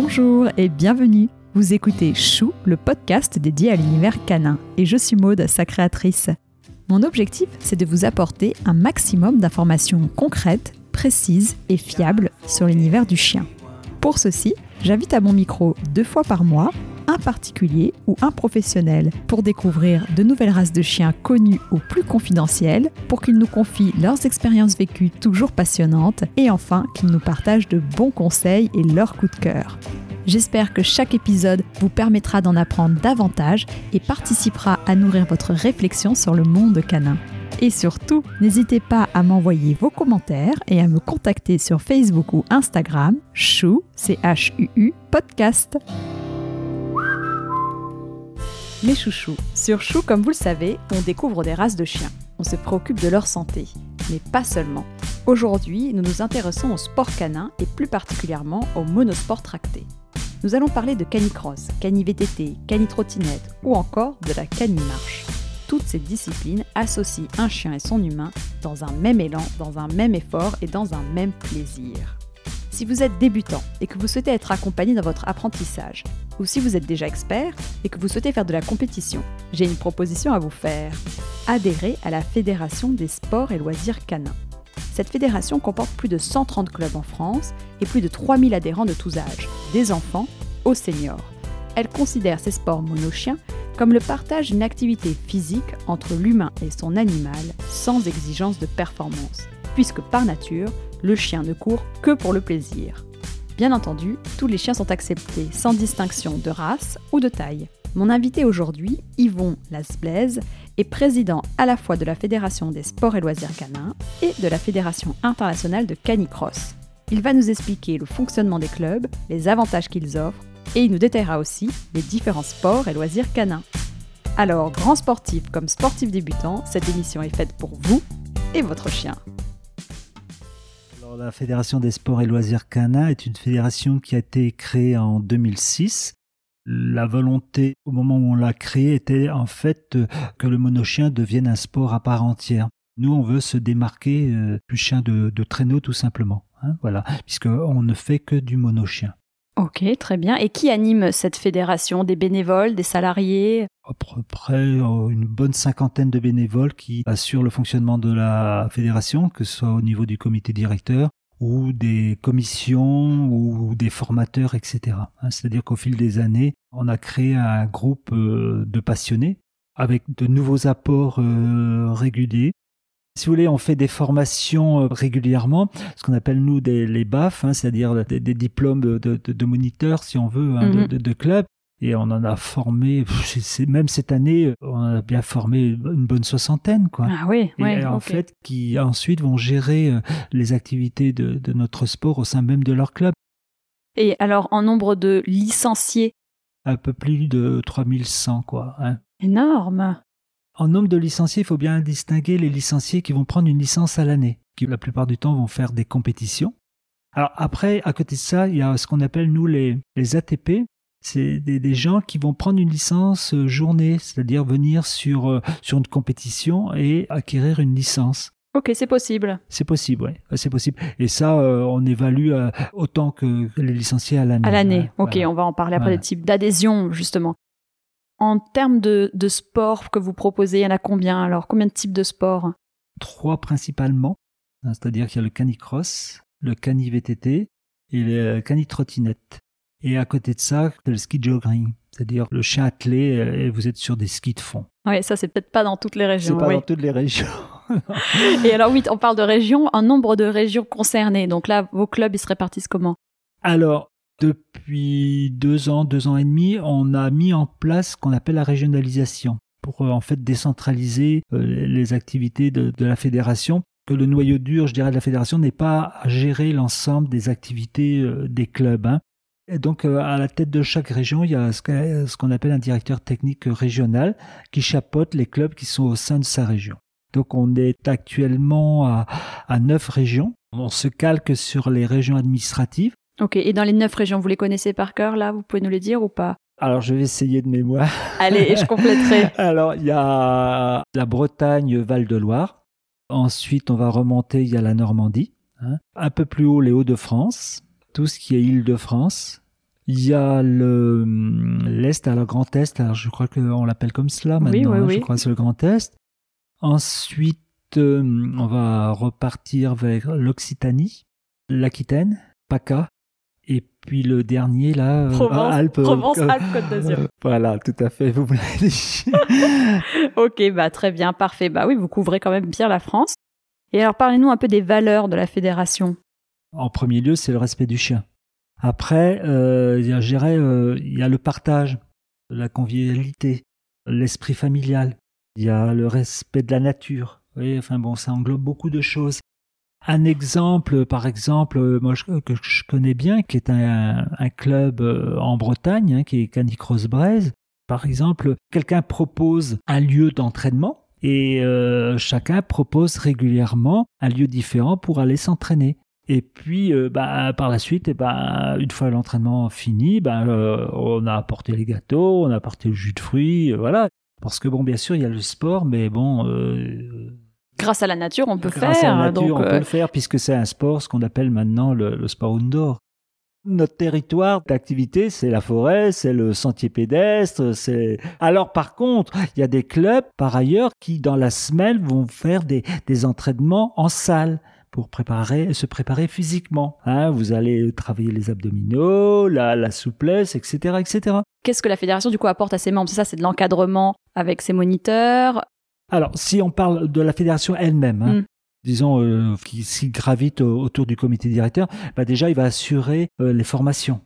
Bonjour et bienvenue. Vous écoutez Chou, le podcast dédié à l'univers canin, et je suis Maude, sa créatrice. Mon objectif, c'est de vous apporter un maximum d'informations concrètes, précises et fiables sur l'univers du chien. Pour ceci, j'invite à mon micro deux fois par mois un particulier ou un professionnel pour découvrir de nouvelles races de chiens connues ou plus confidentielles, pour qu'ils nous confient leurs expériences vécues toujours passionnantes et enfin qu'ils nous partagent de bons conseils et leurs coups de cœur. J'espère que chaque épisode vous permettra d'en apprendre davantage et participera à nourrir votre réflexion sur le monde canin. Et surtout, n'hésitez pas à m'envoyer vos commentaires et à me contacter sur Facebook ou Instagram, chou, c h u podcast. Mes chouchous, sur Chou, comme vous le savez, on découvre des races de chiens. On se préoccupe de leur santé, mais pas seulement. Aujourd'hui, nous nous intéressons au sport canin et plus particulièrement au monosport tracté. Nous allons parler de canicross, cani-VTT, cani-trottinette ou encore de la cani-marche. Toutes ces disciplines associent un chien et son humain dans un même élan, dans un même effort et dans un même plaisir. Si vous êtes débutant et que vous souhaitez être accompagné dans votre apprentissage, ou si vous êtes déjà expert et que vous souhaitez faire de la compétition, j'ai une proposition à vous faire. Adhérez à la Fédération des sports et loisirs canins. Cette fédération comporte plus de 130 clubs en France et plus de 3000 adhérents de tous âges, des enfants aux seniors. Elle considère ces sports monochiens comme le partage d'une activité physique entre l'humain et son animal sans exigence de performance, puisque par nature, le chien ne court que pour le plaisir. Bien entendu, tous les chiens sont acceptés sans distinction de race ou de taille. Mon invité aujourd'hui, Yvon Lasblaise, est président à la fois de la Fédération des sports et loisirs canins et de la Fédération internationale de canicross. Il va nous expliquer le fonctionnement des clubs, les avantages qu'ils offrent et il nous détaillera aussi les différents sports et loisirs canins. Alors, grand sportif comme sportif débutant, cette émission est faite pour vous et votre chien la Fédération des sports et loisirs canins est une fédération qui a été créée en 2006. La volonté, au moment où on l'a créée, était en fait euh, que le monochien devienne un sport à part entière. Nous, on veut se démarquer euh, du chien de, traîneau, tout simplement. Hein, voilà, puisqu'on ne fait que du monochien. Ok, très bien. Et qui anime cette fédération? Des bénévoles, des salariés? À peu près euh, une bonne cinquantaine de bénévoles qui assurent le fonctionnement de la fédération, que ce soit au niveau du comité directeur ou des commissions ou des formateurs, etc. Hein, c'est-à-dire qu'au fil des années, on a créé un groupe euh, de passionnés avec de nouveaux apports euh, réguliers si vous voulez, on fait des formations euh, régulièrement, ce qu'on appelle nous des, les BAF, hein, c'est-à-dire des, diplômes de, de, moniteurs, si on veut, hein, de, mhm. de, club. Et on en a formé, même cette année, on a bien formé une bonne soixantaine, quoi. Ah oui, et en fait, qui ensuite vont gérer euh, les activités de, de notre sport au sein même de leur club. Et alors, en nombre de licenciés? Un peu plus de 3100, quoi. Hein. Énorme en nombre de licenciés, il faut bien distinguer les licenciés qui vont prendre une licence à l'année, qui la plupart du temps vont faire des compétitions. Alors après, à côté de ça, il y a ce qu'on appelle nous les, ATP. C'est des, gens qui vont prendre une licence euh, journée, c'est-à-dire venir sur, euh, sur une compétition et acquérir une licence. Ok, c'est possible. C'est possible, oui, c'est possible. Et ça, euh, on évalue autant que les licenciés à l'année. À l'année, ok, on va en parler après des types d'adhésion, justement. En termes de, sport que vous proposez, il y en a combien alors? Combien de types de sports? Trois principalement. C'est-à-dire qu'il y a le canicross, le cani-VTT et le cani-trottinette. Et à côté de ça, le ski jogging, c'est-à-dire le chien attelé euh, et vous êtes sur des skis de fond. Oui, ça c'est peut-être pas dans toutes les régions. C'est pas dans toutes les régions. et alors oui, on parle de régions, un nombre de régions concernées. Donc là, vos clubs, ils se répartissent comment? Alors, depuis deux ans, deux ans et demi, on a mis en place ce qu'on appelle la régionalisation pour euh, en fait décentraliser euh, les activités de, la fédération. Que le noyau dur, je dirais, de la fédération n'est pas à gérer l'ensemble des activités euh, des clubs. Hein. Et donc, à la tête de chaque région, il y a ce qu'on appelle un directeur technique régional qui chapeaute les clubs qui sont au sein de sa région. Donc, on est actuellement à, à neuf régions. On se calque sur les régions administratives Ok, et dans les neuf régions, vous les connaissez par cœur là Vous pouvez nous les dire ou pas? Alors, je vais essayer de mémoire. Allez, je compléterai. Alors, il y a la Bretagne, Val-de-Loire. Ensuite, on va remonter, il y a la Normandie. Hein. Un peu plus haut, les Hauts-de-France. Tout ce qui est Île-de-France. Il y a le l'Est, alors Grand Est, alors je crois qu'on l'appelle comme cela maintenant, oui, hein, oui. je crois que c'est le Grand Est. Ensuite, euh, on va repartir vers l'Occitanie, l'Aquitaine, PACA, et puis le dernier là, euh, Provence, Alpes. Provence, euh, Alpes, Côte d'Azur. euh, voilà, tout à fait, vous me l'avez dit. ok, bah très bien, parfait. Bah oui, vous couvrez quand même bien la France. Et alors parlez-nous un peu des valeurs de la fédération. en premier lieu, c'est le respect du chien. Après, euh, je dirais, euh, il y a le partage, la convivialité, l'esprit familial. Il y a le respect de la nature. Oui, enfin bon, ça englobe beaucoup de choses. Un exemple, par exemple, euh, je- que je connais bien, qui est un, club euh, en Bretagne, hein, qui est Canicross Braise. Par exemple, quelqu'un propose un lieu d'entraînement et euh, chacun propose régulièrement un lieu différent pour aller s'entraîner. Et puis, euh, bah, par la suite, eh ben, une fois l'entraînement fini, euh, on a apporté les gâteaux, on a apporté le jus de fruits, euh, voilà. Parce que bon, bien sûr, il y a le sport, mais bon, euh, Grâce à la nature, on peut grâce faire. à la nature, donc, on euh, peut le faire puisque c'est un sport, ce qu'on appelle maintenant le, le sport outdoor. Notre territoire d'activité, c'est la forêt, c'est le sentier pédestre, c'est. Alors par contre, il y a des clubs par ailleurs qui dans la semaine vont faire des, des entraînements en salle pour préparer, se préparer physiquement. Hein, vous allez travailler les abdominaux, la, la souplesse, etc., etc. Qu'est-ce que la fédération du coup apporte à ses membres? C'est ça, c'est de l'encadrement avec ses moniteurs. Alors, si on parle de la fédération elle-même, hein, Mm. disons, euh, qui, qui gravite au- autour du comité directeur, bah déjà, il va assurer euh, les formations.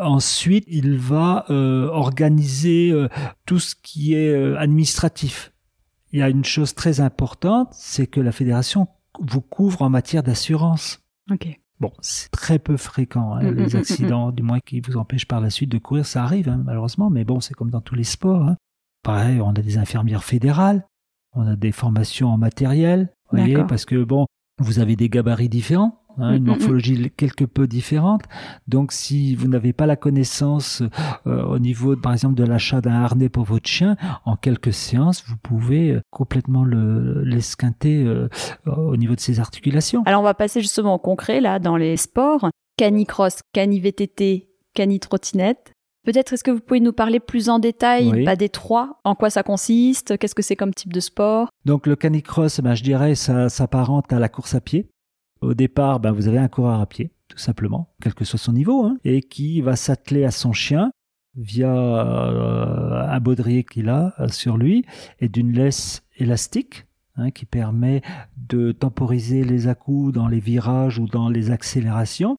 Ensuite, il va euh, organiser euh, tout ce qui est administratif. Il y a une chose très importante, c'est que la fédération vous couvre en matière d'assurance. Ok. Bon, c'est très peu fréquent, hein, Mm, mm, les accidents, du moins qui vous empêchent par la suite de courir, ça arrive, hein, malheureusement, mais bon, c'est comme dans tous les sports. hein. Pareil, on a des infirmières fédérales, on a des formations en matériel, voyez, parce que bon, vous avez des gabarits différents, hein, Mm, une mm, mm. morphologie quelque peu différente. Donc, si vous n'avez pas la connaissance euh, au niveau, par exemple, de l'achat d'un harnais pour votre chien, en quelques séances, vous pouvez euh, complètement le l'esquinter euh, au niveau de ses articulations. Alors on va passer justement au concret là dans les sports. Canicross, cani-VTT, cani-trottinette. Peut-être est-ce que vous pouvez nous parler plus en détail Oui. bah, des trois? En quoi ça consiste? Qu'est-ce que c'est comme type de sport? Donc le canicross, ben, je dirais, ça s'apparente à la course à pied. Au départ, ben, vous avez un coureur à pied, tout simplement, quel que soit son niveau, hein, et qui va s'atteler à son chien via euh, un baudrier qu'il a euh, sur lui et d'une laisse élastique hein, qui permet de temporiser les à-coups dans les virages ou dans les accélérations.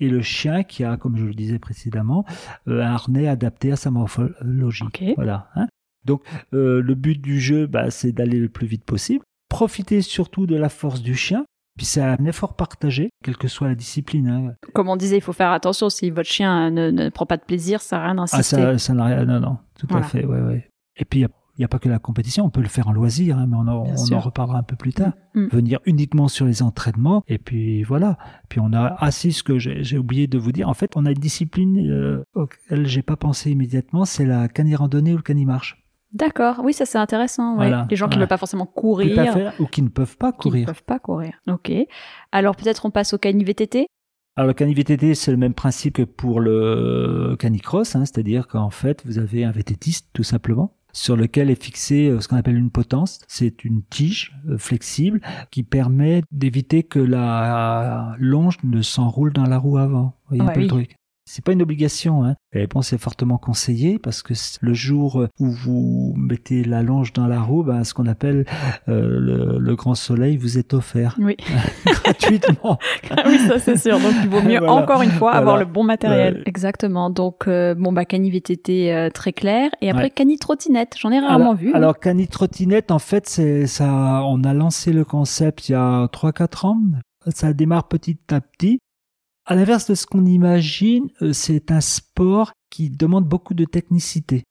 Et le chien qui a, comme je le disais précédemment, euh, un harnais adapté à sa morphologie. Voilà. hein. Donc euh, le but du jeu, bah, c'est d'aller le plus vite possible. Profiter surtout de la force du chien. Puis c'est un effort partagé, quelle que soit la discipline. hein. Comme on disait, il faut faire attention si votre chien ne, ne prend pas de plaisir, ça à rien Ah, d'insister. ça, ça n'a rien. Non, non, tout Voilà. à fait. Ouais, ouais. Et puis il n'y a, pas que la compétition, on peut le faire en loisir, hein, mais on, en, on reparlera un peu plus tard. Mm. Venir uniquement sur les entraînements, et puis voilà. Puis on a assis ce que j'ai oublié de vous dire. En fait, on a une discipline euh, auquel j'ai pas pensé immédiatement, c'est la cani-randonnée ou le cani-marche. D'accord, oui, ça c'est intéressant. ouais. Voilà, Les gens qui ne voilà. veulent pas forcément Tout courir, à fait, ou qui ne peuvent pas qui ne courir. peuvent pas courir. Ok. Alors peut-être on passe au cani-VTT Alors le cani-VTT, c'est le même principe que pour le canicross, hein, c'est-à-dire qu'en fait, vous avez un VTTiste tout simplement sur lequel est fixé euh, ce qu'on appelle une potence. C'est une tige euh, flexible qui permet d'éviter que la longe ne s'enroule dans la roue avant. Vous voyez Ouais, un peu le truc. C'est pas une obligation, hein. Et bon, c'est fortement conseillé parce que le jour où vous mettez la longe dans la roue, ben, ce qu'on appelle euh, le, le grand soleil vous est offert Oui. gratuitement. oui, ça c'est sûr. Donc il vaut mieux Voilà. encore une fois avoir le bon matériel. Ouais. Exactement. Donc euh, bon bah cani VTT euh, très clair et après Ouais. cani trottinette. J'en ai rarement alors, vu. Alors, Cani Trottinette, en fait, c'est ça. On a lancé le concept il y a 3-4 ans. Ça démarre petit à petit. À l'inverse de ce qu'on imagine, euh, c'est un sport qui demande beaucoup de technicité.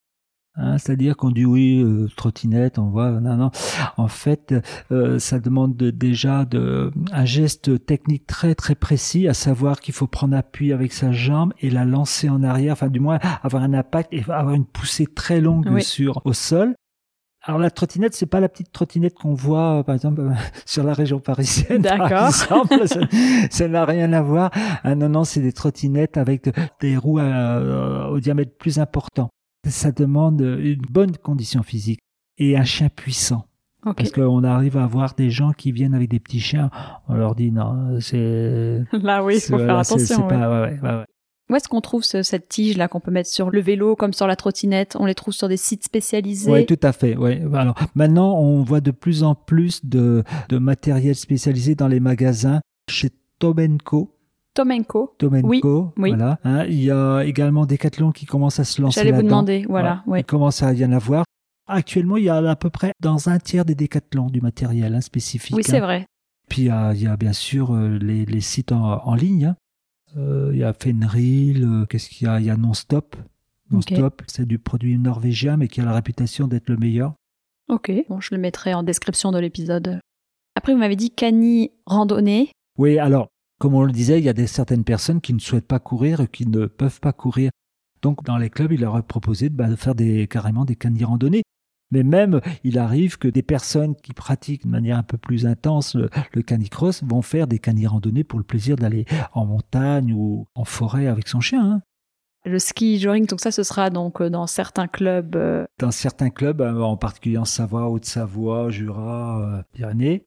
Hein, C'est-à-dire qu'on dit oui, euh, trottinette, on voit, non, non. En fait, euh, ça demande de- déjà de, un geste technique très très précis, à savoir qu'il faut prendre appui avec sa jambe et la lancer en arrière, enfin du moins avoir un impact et avoir une poussée très longue Oui. sur au sol. Alors la trottinette, c'est pas la petite trottinette qu'on voit, euh, par exemple, euh, sur la région parisienne. D'accord. ça n'a rien à voir. Ah, non, non, c'est des trottinettes avec des roues euh, au diamètre plus important. Ça demande une bonne condition physique et un chien puissant. Parce qu'on arrive à voir des gens qui viennent avec des petits chiens, on leur dit non, c'est. Là, oui, il faut faire attention. ouais, ouais, où est-ce qu'on trouve cette tige-là qu'on peut mettre sur le vélo comme sur la trottinette? On les trouve sur des sites spécialisés? Oui, tout à fait. Ouais. Alors maintenant, on voit de plus en plus de, de matériel spécialisé dans les magasins chez Tomenko. Tomenko. Tomenko. Oui. Voilà. Hein, il y a également Decathlon qui commence à se lancer. J'allais vous demander. Voilà. Il commence à y en avoir. Actuellement, il y a à peu près dans un tiers des Decathlon du matériel hein, spécifique. Oui, c'est hein. vrai. Puis il y, a, bien sûr euh, les, les sites en, en ligne. Euh, il y a Fenril, euh, qu'est-ce qu'il y a? Il y a Non-Stop. Non-Stop, c'est du produit norvégien, mais qui a la réputation d'être le meilleur. Ok, bon, je le mettrai en description de l'épisode. Après, vous m'avez dit Cani randonnée. Oui, alors, comme on le disait, il y a des, certaines personnes qui ne souhaitent pas courir, qui ne peuvent pas courir. Donc, dans les clubs, il leur est proposé de, bah, faire des, carrément des canis randonnées. Mais même, il arrive que des personnes qui pratiquent de manière un peu plus intense le, canicross vont faire des canis randonnées pour le plaisir d'aller en montagne ou en forêt avec son chien. Hein. Le ski jogging, donc ça, ce sera donc euh, dans certains clubs. Euh, dans certains clubs, euh, en particulier en Savoie, Haute-Savoie, Jura, Pyrénées.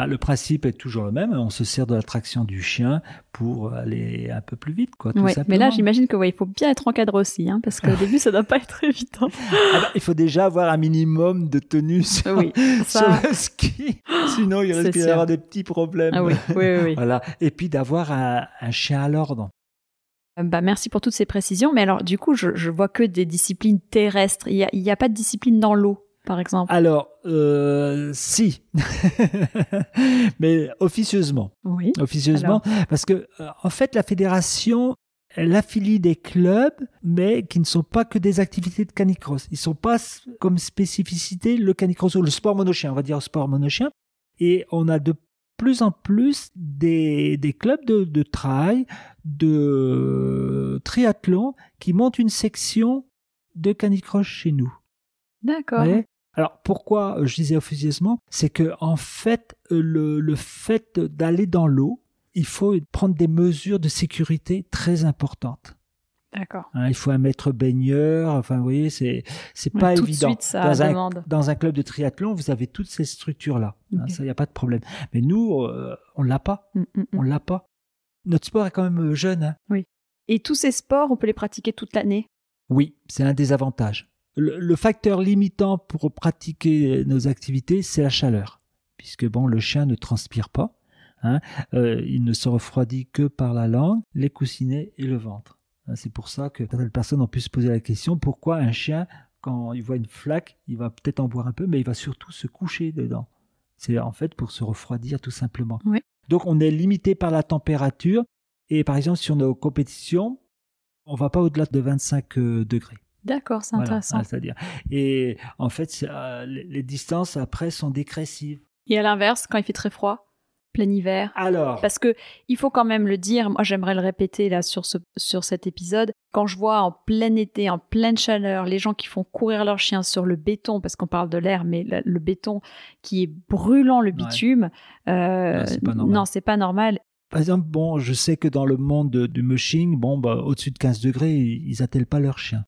Bah, le principe est toujours le même. On se sert de l'attraction du chien pour aller un peu plus vite, quoi. Tout mais là, j'imagine que il faut bien être encadré aussi, hein, parce qu'au début, ça ne doit pas être évident. Ah bah, il faut déjà avoir un minimum de tenue sur, le ski, sinon il risque d'y avoir des petits problèmes. Ah oui, oui, oui. voilà. Et puis d'avoir un, chien à l'ordre. Euh, bah, merci pour toutes ces précisions. Mais alors, du coup, je, je vois que des disciplines terrestres. Il n'y a, a pas de discipline dans l'eau? Par exemple Alors, euh, si, mais officieusement. Oui. Officieusement, parce que euh, en fait, la fédération elle affilie des clubs, mais qui ne sont pas que des activités de canicross. Ils ne sont pas comme spécificité le canicross ou le sport monochien, on va dire sport monochien. Et on a de plus en plus des, des clubs de, de trail, de triathlon, qui montent une section de canicross chez nous. D'accord. Alors pourquoi euh, je disais officieusement C'est que en fait, euh, le, le fait d'aller dans l'eau, il faut prendre des mesures de sécurité très importantes. D'accord. Hein, il faut un maître baigneur. Enfin, vous voyez, c'est c'est pas tout évident. De suite, ça dans, demande. un, dans un club de triathlon, vous avez toutes ces structures là. Hein, ça, il y a pas de problème. Mais nous, euh, on l'a pas. Mm, mm, mm. On l'a pas. Notre sport est quand même jeune. Hein. Oui. Et tous ces sports, on peut les pratiquer toute l'année? Oui, c'est un des avantages le, facteur limitant pour pratiquer nos activités, c'est la chaleur, puisque bon, le chien ne transpire pas. Hein, euh, il ne se refroidit que par la langue, les coussinets et le ventre. Hein, c'est pour ça que certaines personnes ont pu se poser la question pourquoi un chien, quand il voit une flaque, il va peut-être en boire un peu, mais il va surtout se coucher dedans. C'est en fait pour se refroidir tout simplement. Donc on est limité par la température et par exemple sur nos compétitions, on va pas au-delà de 25 euh, degrés. D'accord, c'est intéressant. C'est-à-dire, et en fait, euh, les distances après sont décressives. Et à l'inverse, quand il fait très froid, plein hiver. Alors. Parce que il faut quand même le dire. Moi, j'aimerais le répéter là sur ce sur cet épisode. Quand je vois en plein été, en pleine chaleur, les gens qui font courir leurs chiens sur le béton, parce qu'on parle de l'air, mais le, béton qui est brûlant le bitume, euh, non, c'est pas, normal. Par exemple, bon, je sais que dans le monde du mushing, bon, bah, au-dessus de 15 degrés, ils attellent pas leurs chiens.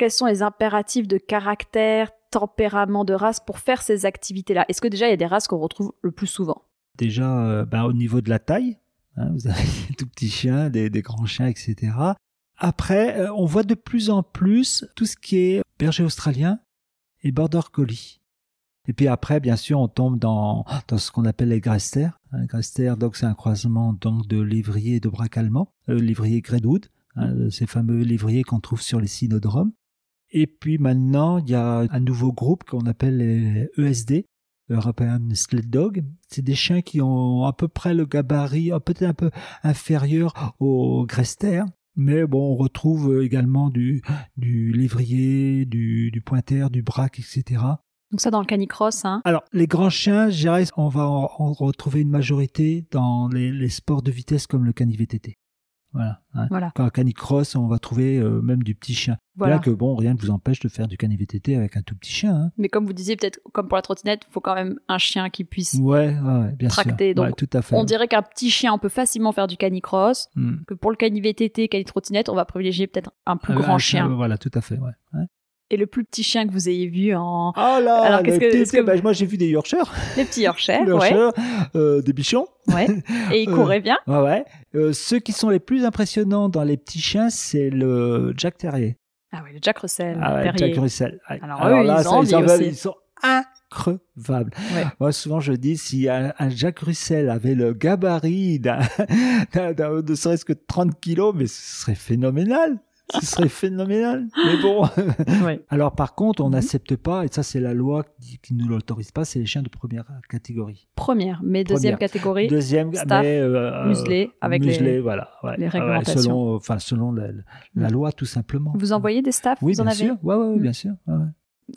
Quels sont les impératifs de caractère, tempérament de race pour faire ces activités-là? Est-ce que déjà il y a des races qu'on retrouve le plus souvent? Déjà, euh, bah, au niveau de la taille, hein, vous avez des tout petits chiens, des, grands chiens, etc. Après, euh, on voit de plus en plus tout ce qui est berger australien et border collie. Et puis après, bien sûr, on tombe dans, dans ce qu'on appelle les Grester. Un Grester, donc c'est un croisement donc de lévrier de braque allemand, euh, lévrier Gredwood, hein, ces fameux lévriers qu'on trouve sur les synodromes. Et puis maintenant, il y a un nouveau groupe qu'on appelle les ESD, European Sled Dog. C'est des chiens qui ont à peu près le gabarit, peut-être un peu inférieur au Grester. Mais bon, on retrouve également du, du lévrier, du, du pointer, du braque, etc. Donc ça dans le canicross. Hein. Alors les grands chiens, je on va en, retrouver une majorité dans les, sports de vitesse comme le cani-VTT. Voilà. hein. Voilà. Quand canicross, on va trouver euh, même du petit chien. Voilà. Bien que bon, rien ne vous empêche de faire du cani-VTT avec un tout petit chien. Hein. Mais comme vous disiez, peut-être comme pour la trottinette, il faut quand même un chien qui puisse. Ouais, ouais, bien Tracté, sûr. donc, Ouais, tout à fait. On dirait qu'un petit chien, on peut facilement faire du canicross. Hmm. Que pour le cani-VTT, cani-trottinette, on va privilégier peut-être un plus Ah, grand chien. Voilà, tout à fait. Ouais. Et le plus petit chien que vous ayez vu en. Oh là, Alors, qu'est-ce que- petits- que- bah, moi j'ai vu des Yorkshire, Les petits Yorkshire, des, ouais. Euh, des bichons. ouais. Et ils Euh, couraient bien. Ouais, ouais. Euh, ceux qui sont les plus impressionnants dans les petits chiens, c'est le Jack Terrier. Ah oui, le Jack Russell, Ah ouais, Terrier. Jack Russell. Ouais. Alors, eux, ils ça, ont ils, envie veulent- aussi. ils sont increvables. Ouais. Moi, souvent, je dis, si un, un Jack Russell avait le gabarit d'un- de serait-ce que 30 kilos, mais ce serait phénoménal. Ce serait phénoménal. Mais bon. Ouais. Alors, par contre, on Mhm. n'accepte pas, et ça, c'est la loi qui, qui ne l'autorise pas, c'est les chiens de première catégorie. Première, mais deuxième Première. catégorie, Deuxième, staff, mais, euh, muselé, avec muselé, les. voilà. ouais. les réglementations. selon, enfin, selon la, la Mm. loi, tout simplement. Vous envoyez des staffs Oui, Vous en bien avez sûr. Ouais, ouais, ouais, Mm. bien sûr. Ouais.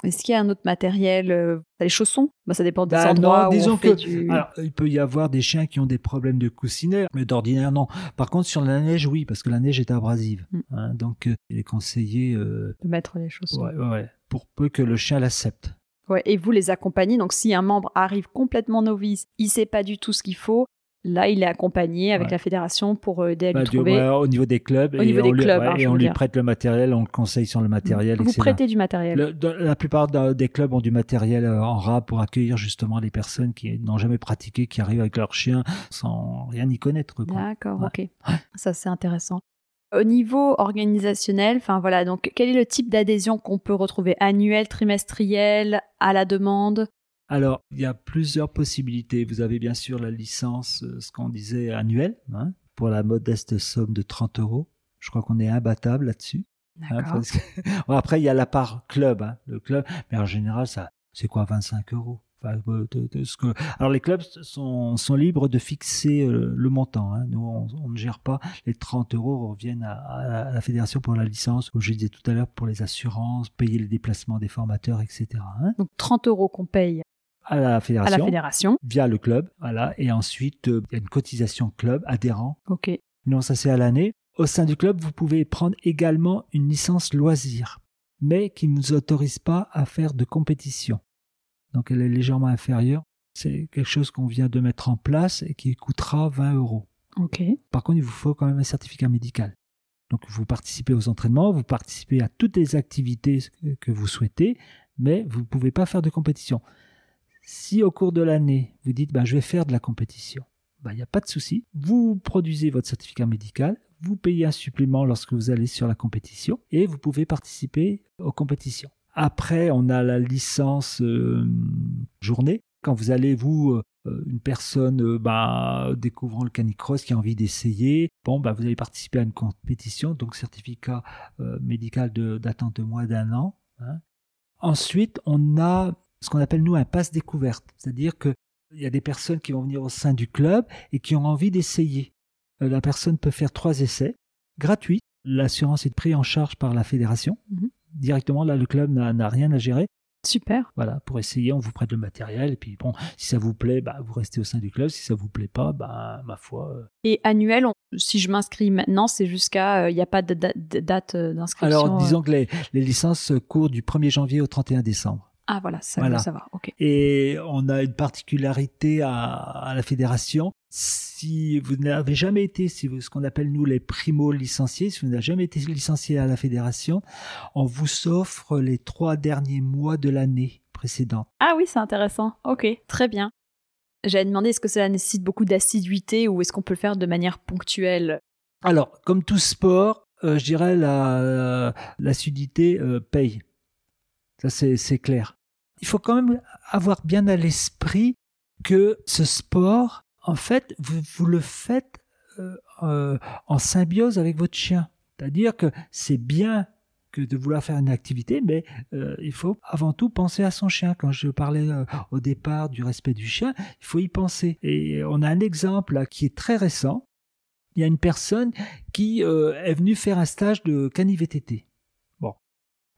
Est-ce qu'il y a un autre matériel euh, Les chaussons? Bah, Ça dépend des Bah, endroits non, où disons on fait que- du... Alors, il peut y avoir des chiens qui ont des problèmes de coussinets, mais d'ordinaire, non. Par contre, sur la neige, oui, parce que la neige est abrasive. Mm. hein, donc, euh, il est conseillé, euh, de mettre les chaussons. ouais, ouais, pour peu que le chien l'accepte. Ouais, et vous les accompagnez. Donc, si un membre arrive complètement novice, il sait pas du tout ce qu'il faut, là, il est accompagné avec Ouais. la fédération pour euh, aider à lui Bah, du- trouver. ouais, au niveau des clubs. Au et niveau on des lui, clubs, ouais, hein, et on lui dire. prête le matériel, on le conseille sur le matériel, vous etc. prêtez du matériel. Le- de- la plupart de- des clubs ont du matériel euh, en rab pour accueillir justement les personnes qui n'ont jamais pratiqué, qui arrivent avec leur chien sans rien y connaître. D'accord, ok. Ça, c'est intéressant. Au niveau organisationnel, enfin voilà, donc quel est le type d'adhésion qu'on peut retrouver? Annuel, trimestriel, à la demande? Alors, il y a plusieurs possibilités. Vous avez bien sûr la licence, euh, ce qu'on disait annuelle, hein, pour la modeste somme de 30 euros. Je crois qu'on est imbattable là-dessus. hein, parce Bon, après, il y a la part club, hein, le club, mais en général, ça, c'est quoi, 25 euros? Enfin, euh, de- de ce que... Alors, les clubs sont, sont libres de fixer euh, le montant. hein. Nous, on, on ne gère pas. Les 30 euros reviennent à, à la fédération pour la licence, comme je disais tout à l'heure, pour les assurances, payer les déplacements des formateurs, etc. hein, Donc 30 euros qu'on paye à la à fédération la fédération. via le club, voilà, et ensuite euh, il y a une cotisation club adhérent. Ok. Non, ça c'est à l'année. Au sein du club, vous pouvez prendre également une licence loisir, mais qui ne vous autorise pas à faire de compétition. Donc elle est légèrement inférieure. C'est quelque chose qu'on vient de mettre en place et qui coûtera 20 euros. Ok. Par contre, il vous faut quand même un certificat médical. Donc vous participez aux entraînements, vous participez à toutes les activités que vous souhaitez, mais vous ne pouvez pas faire de compétition. Si au cours de l'année, vous dites ben, je vais faire de la compétition, ben, il n'y a pas de souci. Vous produisez votre certificat médical, vous payez un supplément lorsque vous allez sur la compétition et vous pouvez participer aux compétitions. Après, on a la licence euh, journée. Quand vous allez, vous, euh, une personne euh, bah, découvrant le canicross qui a envie d'essayer, bon, bah, vous allez participer à une compétition, donc certificat euh, médical d'attente de, moins d'un an. hein. Ensuite, on a ce qu'on appelle, nous, un passe découverte. C'est-à-dire qu'il y a des personnes qui vont venir au sein du club et qui ont envie d'essayer. Euh, la personne peut faire trois essais gratuits. L'assurance est prise en charge par la fédération. Mhm. Directement, là, le club n'a rien à gérer. Super. Voilà, pour essayer, on vous prête le matériel. Et puis, bon, si ça vous plaît, bah, vous restez au sein du club. Si ça vous plaît pas, bah, ma foi. euh. Et annuel, on- si je m'inscris maintenant, c'est jusqu'à. Il n'y a pas de, da- de date euh, d'inscription. Alors, euh. disons que les, les licences courent du 1er janvier au 31 décembre. Ah voilà, ça Voilà. Ok. Et on a une particularité à, à la fédération. Si vous n'avez jamais été, si vous, ce qu'on appelle nous les primo-licenciés, si vous n'avez jamais été licencié à la fédération, on vous offre les trois derniers mois de l'année précédente. Ah oui, c'est intéressant. Ok, très bien. J'avais demandé est-ce que cela nécessite beaucoup d'assiduité ou est-ce qu'on peut le faire de manière ponctuelle? Alors, comme tout sport, euh, je dirais la l'assiduité euh, paye. Ça, c'est clair. Il faut quand même avoir bien à l'esprit que ce sport, en fait, vous, le faites euh, euh, en symbiose avec votre chien. C'est-à-dire que c'est bien que de vouloir faire une activité, mais euh, il faut avant tout penser à son chien. Quand je parlais au départ du respect du chien, il faut y penser. Et on a un exemple qui est très récent. Il y a une personne qui est venue faire un stage de cani-VTT. Bon,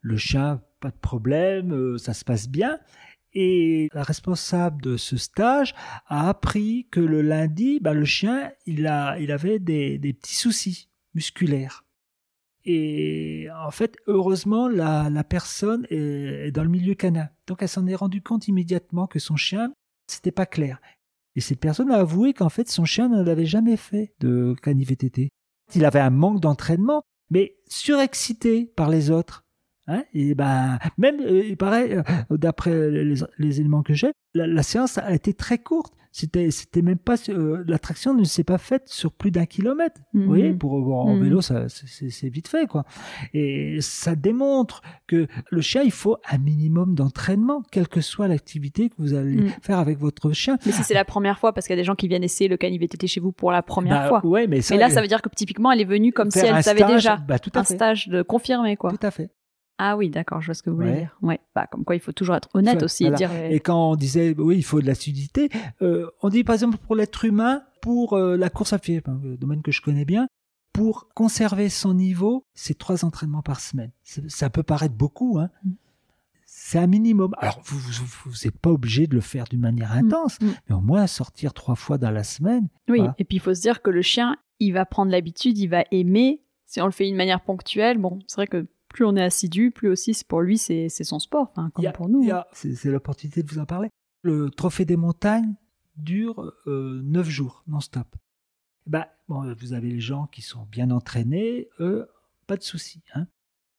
le chien, pas de problème, euh, ça se passe bien. Et la responsable de ce stage a appris que le lundi, bah, le chien, il, a, il avait des, petits soucis. musculaire. Et en fait, heureusement, la, personne est, est dans le milieu canin. Donc elle s'en est rendue compte immédiatement que son chien, c'était pas clair. Et cette personne a avoué qu'en fait, son chien ne l'avait jamais fait de cani-VTT. Il avait un manque d'entraînement, mais surexcité par les autres. Hein et ben, même, euh, il paraît, euh, d'après les, les, éléments que j'ai, la, la, séance a été très courte. C'était, c'était même pas, euh, l'attraction ne s'est pas faite sur plus d'un kilomètre. Mmh. Vous voyez, pour bon, en mmh. vélo, ça, c'est, c'est vite fait, quoi. Et ça démontre que le chien, il faut un minimum d'entraînement, quelle que soit l'activité que vous allez mmh. faire avec votre chien. Mais si c'est la première fois, parce qu'il y a des gens qui viennent essayer le cani VTT chez vous pour la première bah, fois. Ouais, mais, ça, mais là, ça veut dire que typiquement, elle est venue comme si elle savait stage, déjà. Bah, tout à un fait. stage de confirmé, quoi. Tout à fait. Ah oui, d'accord, je vois ce que vous voulez Ouais. dire. Ouais, bah comme quoi il faut toujours être honnête Enfin, aussi voilà. dire. euh, Et quand on disait, oui, il faut de l'assiduité, euh, on dit par exemple pour l'être humain, pour euh, la course à pied, le domaine que je connais bien, pour conserver son niveau, c'est trois entraînements par semaine. Ça peut paraître beaucoup, hein. Mm. C'est un minimum. Alors, vous n'êtes pas obligé de le faire d'une manière intense, mm. mais au moins sortir trois fois dans la semaine. Oui, Voilà. et puis il faut se dire que le chien, il va prendre l'habitude, il va aimer. Si on le fait d'une manière ponctuelle, bon, c'est vrai que plus on est assidu, plus aussi pour lui c'est son sport, comme a- pour nous. hein. C'est l'opportunité de vous en parler. Le trophée des montagnes dure euh, neuf jours non-stop. Ben, bon, vous avez les gens qui sont bien entraînés, eux, pas de souci. Hein.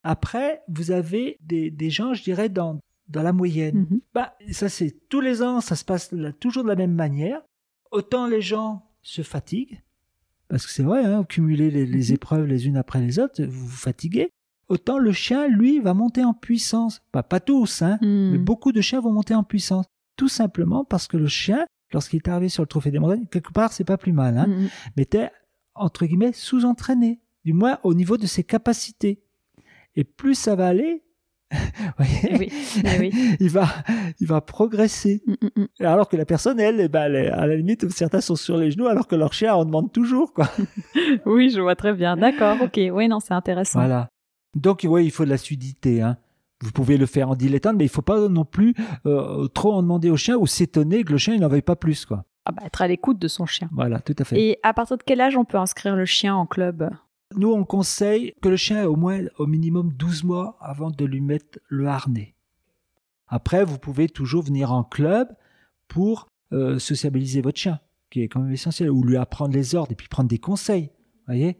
Après, vous avez des, des gens, je dirais, dans, dans la moyenne. Mhm. Bah, ça, c'est tous les ans, ça se passe là, toujours de la même manière. Autant les gens se fatiguent, parce que c'est vrai, hein, cumuler les, les Mhm. épreuves les unes après les autres, vous vous fatiguez. Autant le chien, lui, va monter en puissance. Pas, pas tous, hein, Hmm. mais beaucoup de chiens vont monter en puissance. Tout simplement parce que le chien, lorsqu'il est arrivé sur le trophée des montagnes, quelque part, c'est pas plus mal, hein, Mhm. mais était, entre guillemets, sous-entraîné. Du moins, au niveau de ses capacités. Et plus ça va aller, Oui, oui. il va, il va progresser. Mm, mm, mm. Alors que la personne, elle, eh ben, elle est- à la limite, certains sont sur les genoux, alors que leur chien, on demande toujours, quoi. Oui, je vois très bien. D'accord, ok. Oui, non, c'est intéressant. Voilà. Donc, oui, il faut de la sudité, hein. Vous pouvez le faire en dilettante, mais il faut pas non plus euh, trop en demander au chien ou s'étonner que le chien n'en veuille pas plus, quoi. Ah bah, être à l'écoute de son chien. Voilà, tout à fait. Et à partir de quel âge on peut inscrire le chien en club? Nous, on conseille que le chien ait au moins, au minimum 12 mois avant de lui mettre le harnais. Après, vous pouvez toujours venir en club pour euh, sociabiliser votre chien, qui est quand même essentiel, ou lui apprendre les ordres et puis prendre des conseils, voyez?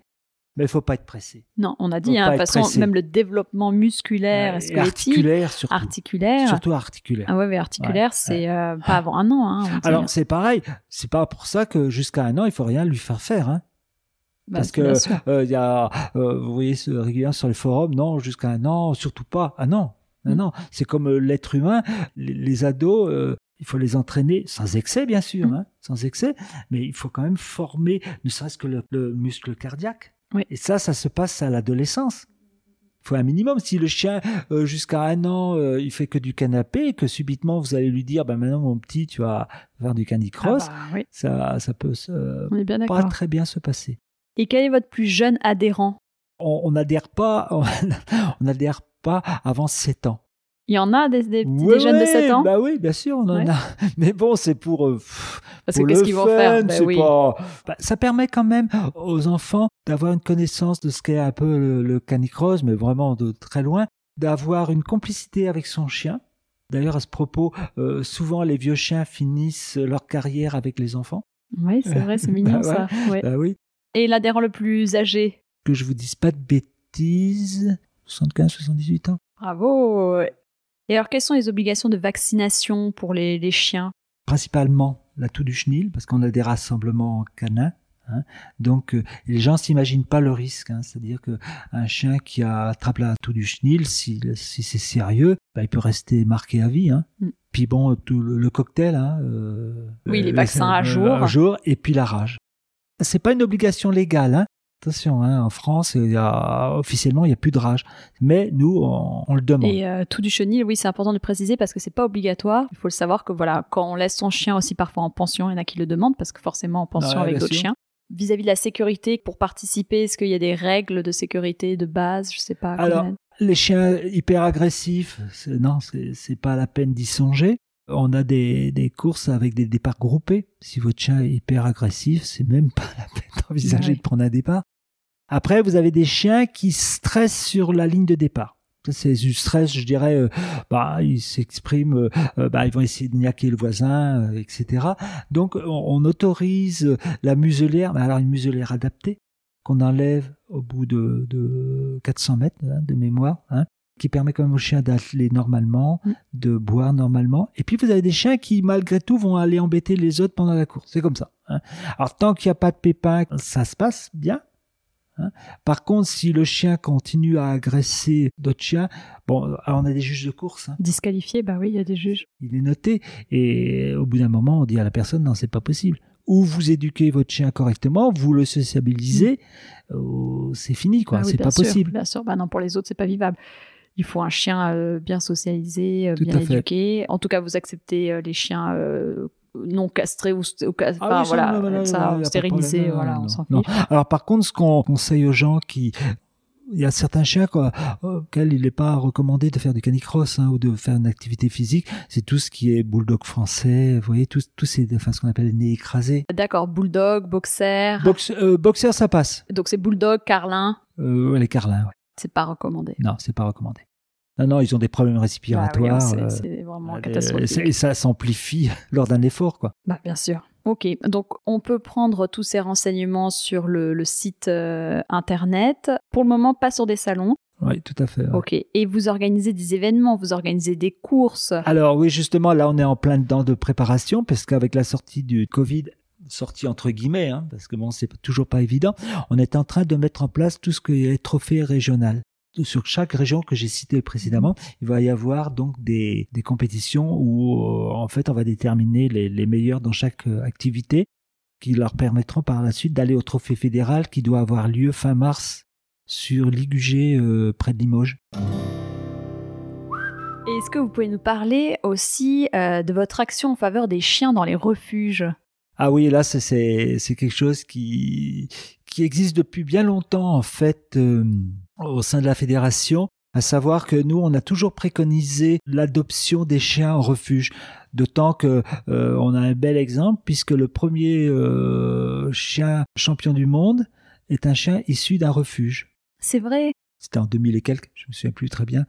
Mais il faut pas être pressé. Non, on a dit, hein, de toute façon, pressé. même le développement musculaire squelettique, articulaire surtout. articulaire. Surtout articulaire. Ah ouais, mais articulaire, c'est euh, pas avant un an. Hein. Alors, c'est pareil. C'est pas pour ça que jusqu'à un an, il faut rien lui faire faire. Hein. Bah, Parce que euh, y a, euh, vous voyez régulièrement sur les forums, non, jusqu'à un an, surtout pas. Ah non, non, Mm. non. C'est comme l'être humain, les, les ados, il faut les entraîner sans excès, bien sûr, Mm. hein, sans excès, mais il faut quand même former, ne serait-ce que le, le muscle cardiaque. Oui. Et ça, ça se passe à l'adolescence. Il faut un minimum. Si le chien, euh, jusqu'à un an, euh, il fait que du canapé, et que subitement vous allez lui dire, ben maintenant mon petit, tu vas faire du candy Ah cross, bah, oui, ça, ça peut se- on est bien pas très bien se passer Et quel est votre plus jeune adhérent? On on n'adhère pas, on n'adhère pas avant 7 ans. Il y en a des, des, jeunes de ouais, 7 ans Bah oui, bien sûr, on en Ouais. a. Mais bon, c'est pour. euh, pff, Parce que qu'est-ce qu'ils vont faire? Ben c'est oui. pas- Bah, ça permet quand même aux enfants d'avoir une connaissance de ce qu'est un peu le, le canicross, mais vraiment de très loin, d'avoir une complicité avec son chien. D'ailleurs, à ce propos, euh, souvent les vieux chiens finissent leur carrière avec les enfants. Oui, c'est vrai, c'est mignon Bah ouais. ça. ouais. Bah oui. Et l'adhérent le plus âgé? Que je vous dise pas de bêtises. 75, 78 ans. Bravo Et alors, quelles sont les obligations de vaccination pour les, les chiens? Principalement la toux du chenil, parce qu'on a des rassemblements canins. hein. Donc, euh, les gens s'imaginent pas le risque. hein. C'est-à-dire que un chien qui a- attrape la toux du chenil, si, si c'est sérieux, bah, il peut rester marqué à vie. hein. Mm. Puis bon, tout le, le cocktail. euh, Oui, les euh, vaccins à jour. À jour, et puis la rage. C'est pas une obligation légale. Hein. Attention, hein, en France, il y a, officiellement, il n'y a plus de rage. Mais nous, on, on le demande. Et euh, tout du chenil, oui, c'est important de préciser parce que c'est pas obligatoire. Il faut le savoir que voilà, quand on laisse son chien aussi parfois en pension, il y en a qui le demandent parce que forcément en pension avec d'autres chiens. Vis-à-vis de la sécurité, pour participer, est-ce qu'il y a des règles de sécurité de base? Je sais pas. Alors, Les chiens hyper agressifs, non, c'est pas la peine d'y songer. On a des, des courses avec des départs groupés. Si votre chien est hyper agressif, c'est même pas la peine d'envisager Ouais. de prendre un départ. Après, vous avez des chiens qui stressent sur la ligne de départ. C'est du stress, je dirais, euh, bah, ils s'expriment, euh, euh, bah, ils vont essayer de niaquer le voisin, euh, etc. Donc, on, on autorise la muselière, mais alors une muselière adaptée, qu'on enlève au bout de, de 400 mètres hein, de mémoire, hein, qui permet quand même au chien d'atteler normalement, Mm. de boire normalement. Et puis, vous avez des chiens qui, malgré tout, vont aller embêter les autres pendant la course. C'est comme ça. hein. Alors, tant qu'il n'y a pas de pépin, ça se passe bien. hein. Par contre, si le chien continue à agresser d'autres chiens, bon, alors on a des juges de course, hein, Disqualifié, bah oui, il y a des juges. il est noté, et au bout d'un moment, on dit à la personne, non, c'est pas possible. Ou vous éduquez votre chien correctement, vous le sociabilisez, euh, c'est fini, quoi, Bah oui, c'est pas sûr, possible. Bien sûr, bah non, pour les autres, c'est pas vivable. Il faut un chien euh, bien socialisé, euh, Tout bien fait. éduqué. En tout cas, vous acceptez euh, les chiens euh, non castrés ou, ou cas- Ah enfin, oui, ça, voilà, non, non, non, ça, non, stérilisé, voilà, non, on s'en non. fiche. Alors par contre, ce qu'on conseille aux gens qui... Il y a certains chiens quoi, auxquels il n'est pas recommandé de faire du canicross hein, ou de faire une activité physique. C'est tout ce qui est bulldog français, vous voyez, tous tous ces, enfin, ce qu'on appelle les nez écrasés. D'accord, bulldog, boxer. Box, euh, boxer, ça passe. Donc c'est bulldog, carlin, Euh, les carlins, ouais. C'est pas recommandé. Non, c'est pas recommandé. Non, non, ils ont des problèmes Bah oui, respiratoires. c'est euh, c'est vraiment euh, catastrophique. et ça s'amplifie lors d'un effort, quoi. Bah, bien sûr. Ok, donc on peut prendre tous ces renseignements sur le, le site euh, internet. Pour le moment, pas sur des salons. Oui, tout à fait. ouais. Ok, et vous organisez des événements, vous organisez des courses. Alors oui, justement, là, on est en plein dedans de préparation parce qu'avec la sortie du Covid, sortie entre guillemets, hein, parce que bon, c'est toujours pas évident, on est en train de mettre en place tout ce qui est trophée régional. Sur chaque région que j'ai citée précédemment, il va y avoir donc des, des compétitions où euh, en fait on va déterminer les, les meilleurs dans chaque euh, activité qui leur permettront par la suite d'aller au trophée fédéral qui doit avoir lieu fin mars sur Ligugé euh, près de Limoges. Est-ce que vous pouvez nous parler aussi euh, de votre action en faveur des chiens dans les refuges? Ah oui, là, c'est- quelque chose qui, qui existe depuis bien longtemps, en fait, euh, au sein de la fédération. À savoir que nous, on a toujours préconisé l'adoption des chiens en refuge. D'autant que euh, on a un bel exemple, puisque le premier euh, chien champion du monde est un chien issu d'un refuge. C'est vrai C'était en 2000 et quelques, je me souviens plus très bien.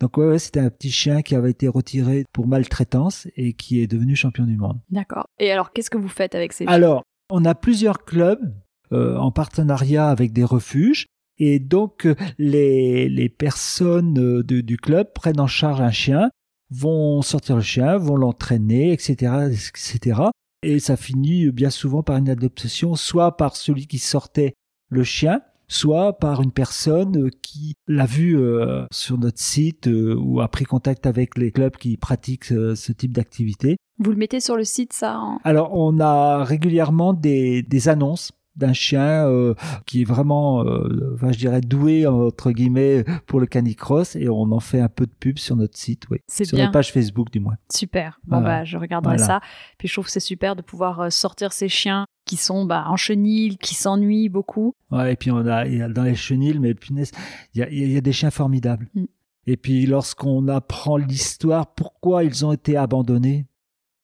Donc ouais, ouais c'était un petit chien qui avait été retiré pour maltraitance et qui est devenu champion du monde. D'accord. Et alors, qu'est-ce que vous faites avec ces chiens Alors, on a plusieurs clubs euh, en partenariat avec des refuges. Et donc, euh, les, les personnes euh, de- du club prennent en charge un chien, vont sortir le chien, vont l'entraîner, etc., etc. Et ça finit bien souvent par une adoption, soit par celui qui sortait le chien, soit par une personne qui l'a vu euh, sur notre site euh, ou a pris contact avec les clubs qui pratiquent euh, ce type d'activité. Vous le mettez sur le site, ça en- Alors, on a régulièrement des, des annonces d'un chien euh, qui est vraiment, euh, enfin, je dirais, doué, entre guillemets, pour le canicross et on en fait un peu de pub sur notre site, oui. Sur bien. notre page Facebook, du moins. Super. Bon, Voilà. bah, je regarderai Voilà. ça. Puis je trouve que c'est super de pouvoir euh, sortir ces chiens qui sont bah, en chenille, qui s'ennuient beaucoup. Ouais, et puis, on a, y a dans les chenilles, mais punaise, il y a, y a des chiens formidables. Mm. Et puis, lorsqu'on apprend l'histoire, pourquoi ils ont été abandonnés,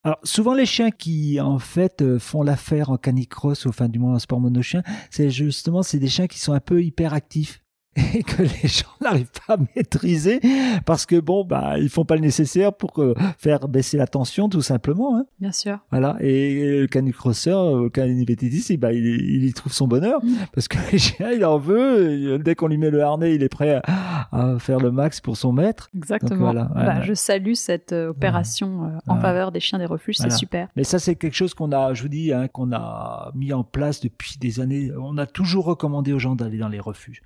alors, souvent, les chiens qui, en fait, euh, font l'affaire en canicross, ou enfin, du moins en sport monochien, c'est justement, c'est des chiens qui sont un peu hyperactifs et que les gens n'arrivent pas à maîtriser parce que, bon, bah, ils font pas le nécessaire pour euh, faire baisser la tension, tout simplement. Hein. Bien sûr. Voilà. Et le canicrosseur, euh, le canivététiste, eh ben, il, il y trouve son bonheur Mm. parce que le chien, il en veut. Dès qu'on lui met le harnais, il est prêt à, à faire le max pour son maître. Exactement. voilà, Bah, je salue cette euh, opération euh, en faveur des chiens des refuges. Voilà. C'est super. Mais ça, c'est quelque chose qu'on a, je vous dis, hein, qu'on a mis en place depuis des années. On a toujours recommandé aux gens d'aller dans les refuges.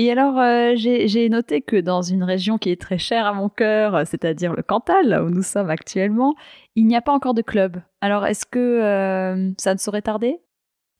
Et alors, euh, j'ai noté que dans une région qui est très chère à mon cœur, c'est-à-dire le Cantal, où nous sommes actuellement, il n'y a pas encore de club. Alors, est-ce que euh, ça ne saurait tarder?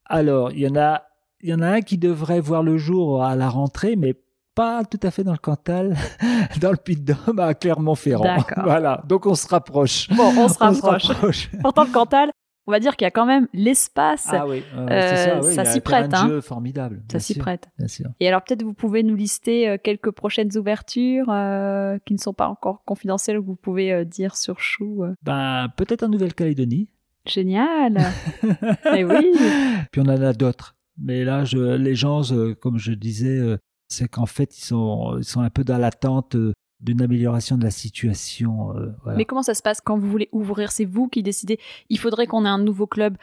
Alors, il y en a, il y en a un qui devrait voir le jour à la rentrée, mais pas tout à fait dans le Cantal, dans le Puy-de-Dôme, à Clermont-Ferrand. Voilà. Donc, on se rapproche. Bon, on se rapproche. rapproche. Pourtant, le Cantal, on va dire qu'il y a quand même l'espace. Ah oui, euh, Euh, ça, oui, s'y prête, hein. jeu formidable. ça s'y prête. Bien sûr. Et alors, peut-être vous pouvez nous lister euh, quelques prochaines ouvertures euh, qui ne sont pas encore confidentielles, que vous pouvez dire sur Chou. Ben, peut-être en Nouvelle-Calédonie. Génial Eh oui Puis on en a d'autres. Mais là, je, les gens, comme je disais, c'est qu'en fait, ils sont, ils sont un peu dans l'attente d'une amélioration de la situation. Mais comment ça se passe quand vous voulez ouvrir? C'est vous qui décidez. Il faudrait qu'on ait un nouveau club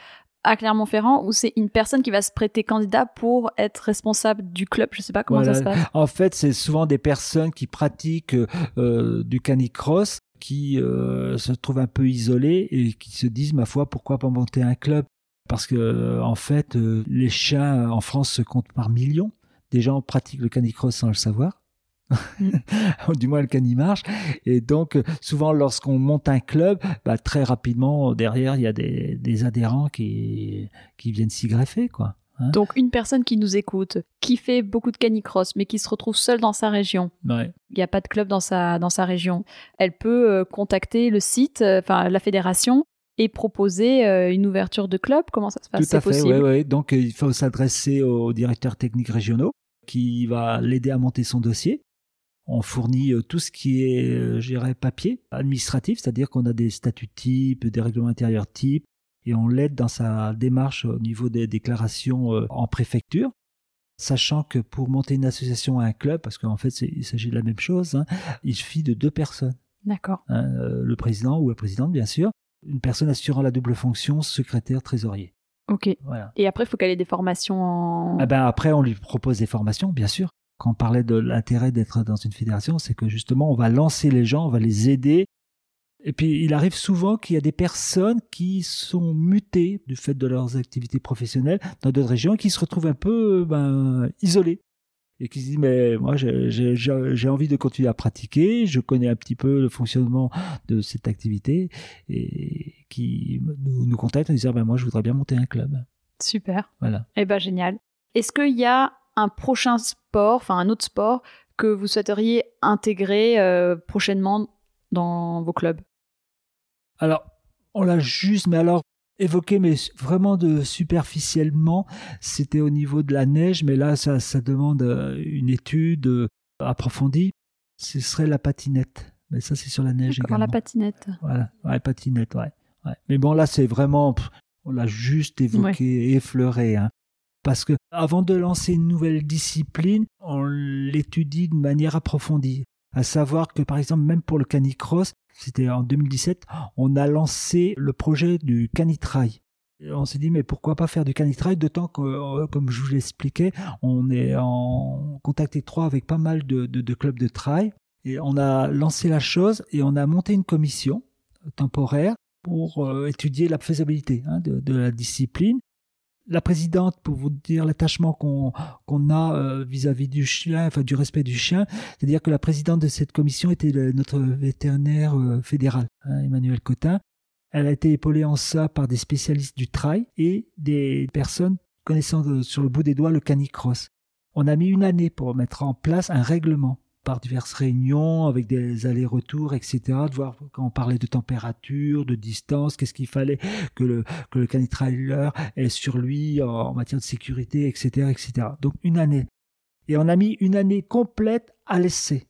à Clermont-Ferrand ou c'est une personne qui va se prêter candidat pour être responsable du club? Je sais pas comment ça se passe. En fait, c'est souvent des personnes qui pratiquent euh, du canicross qui euh, se trouvent un peu isolées et qui se disent ma foi pourquoi pas monter un club? Parce que euh, en fait les chiens en France se comptent par millions. Des gens pratiquent le canicross sans le savoir. du moins le cani marche. Et donc, souvent, lorsqu'on monte un club, bah, très rapidement, derrière, il y a des, des adhérents qui, qui viennent s'y greffer, quoi. Hein. donc, une personne qui nous écoute, qui fait beaucoup de canicross, mais qui se retrouve seule dans sa région. Il n'y a pas de club dans sa, dans sa région. Elle peut euh, contacter le site, euh, enfin, la fédération, et proposer euh, une ouverture de club Comment ça se passe? Tout à fait, oui. Donc, il faut s'adresser aux directeurs techniques régionaux qui va l'aider à monter son dossier. On fournit euh, tout ce qui est, euh, je dirais, papier administratif, c'est-à-dire qu'on a des statuts types, des règlements intérieurs types, et on l'aide dans sa démarche au niveau des déclarations euh, en préfecture. Sachant que pour monter une association à un club, parce qu'en fait il s'agit de la même chose, hein, il suffit de deux personnes. D'accord. Hein, le président ou la présidente, bien sûr. Une personne assurant la double fonction secrétaire-trésorier. Ok. Voilà. Et après, il faut qu'elle ait des formations en... Ah ben après, on lui propose des formations, bien sûr quand on parlait de l'intérêt d'être dans une fédération, c'est que justement, on va lancer les gens, on va les aider. Et puis, il arrive souvent qu'il y a des personnes qui sont mutées du fait de leurs activités professionnelles dans d'autres régions et qui se retrouvent un peu ben, isolées. Et qui se disent, mais moi, j'ai envie de continuer à pratiquer, je connais un petit peu le fonctionnement de cette activité, et qui nous, nous contactent en disant, ben, moi, je voudrais bien monter un club. Super. Voilà. Eh ben, génial. Est-ce qu'il y a un prochain sport, enfin un autre sport que vous souhaiteriez intégrer euh, prochainement dans vos clubs? Alors, on l'a juste, mais alors évoqué, mais vraiment de superficiellement, c'était au niveau de la neige, mais là, ça, ça demande euh, une étude euh, approfondie. Ce serait la patinette. Mais ça, c'est sur la neige également. la patinette. Voilà, ouais, patinette, ouais. Mais bon, là, c'est vraiment, on l'a juste évoqué, effleuré. Hein parce que avant de lancer une nouvelle discipline, on l'étudie de manière approfondie. À savoir que par exemple, même pour le canicross, c'était en 2017, on a lancé le projet du canitrail. On s'est dit, mais pourquoi pas faire du canitrail, d'autant que, euh, comme je vous l'expliquais, on est en contact étroit avec pas mal de, clubs de trail. Et on a lancé la chose et on a monté une commission temporaire pour euh, étudier la faisabilité hein, de, la discipline la présidente, pour vous dire l'attachement qu'on a euh, vis-à-vis du chien, enfin du respect du chien, c'est-à-dire que la présidente de cette commission était notre vétérinaire euh, fédéral, hein, Emmanuel Cotin. Elle a été épaulée en ça par des spécialistes du trail et des personnes connaissant euh, sur le bout des doigts le canicross. On a mis une année pour mettre en place un règlement par diverses réunions avec des allers-retours, etc. De voir quand on parlait de température, de distance, qu'est-ce qu'il fallait que le, que le canitrailer ait sur lui en, matière de sécurité, etc., etc. Donc une année. Et on a mis une année complète à l'essai.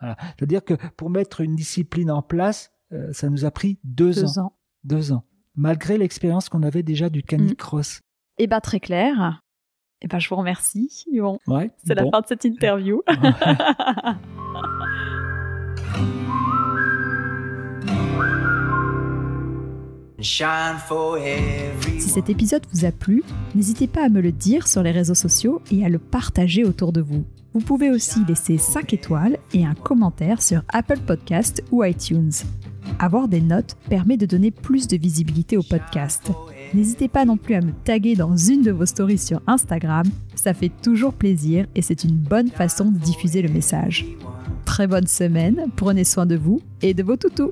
C'est-à-dire que pour mettre une discipline en place, euh, ça nous a pris deux, ans. Deux ans. Malgré l'expérience qu'on avait déjà du canicross. Mm. Eh bien, très clair. Eh ben, je vous remercie, C'est la fin de cette interview. si cet épisode vous a plu, n'hésitez pas à me le dire sur les réseaux sociaux et à le partager autour de vous. Vous pouvez aussi laisser 5 étoiles et un commentaire sur Apple Podcast ou iTunes. Avoir des notes permet de donner plus de visibilité au podcast. N'hésitez pas non plus à me taguer dans une de vos stories sur Instagram, ça fait toujours plaisir et c'est une bonne façon de diffuser le message. Très bonne semaine, prenez soin de vous et de vos toutous